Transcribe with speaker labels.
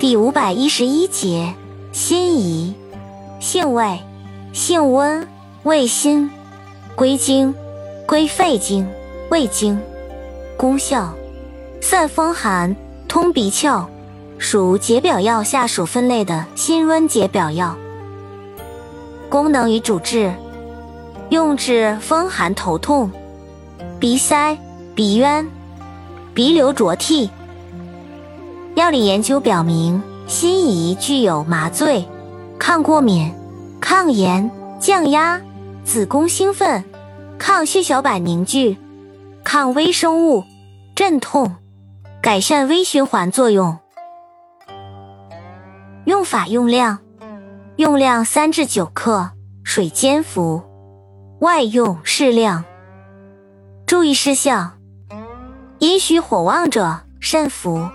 Speaker 1: 第五百一十一节，辛夷，性味，性温，味辛，归经，归肺经、胃经。功效，散风寒，通鼻窍，属解表药下属分类的辛温解表药。功能与主治，用治风寒头痛、鼻塞、鼻渊、鼻流浊涕。药理研究表明，辛夷具有麻醉、抗过敏、抗炎、降压、子宫兴奋、抗血小板凝聚、抗微生物、镇痛、改善微循环作用。用法用量：用量三至九克，水煎服。外用适量。注意事项：阴虚火旺者慎服。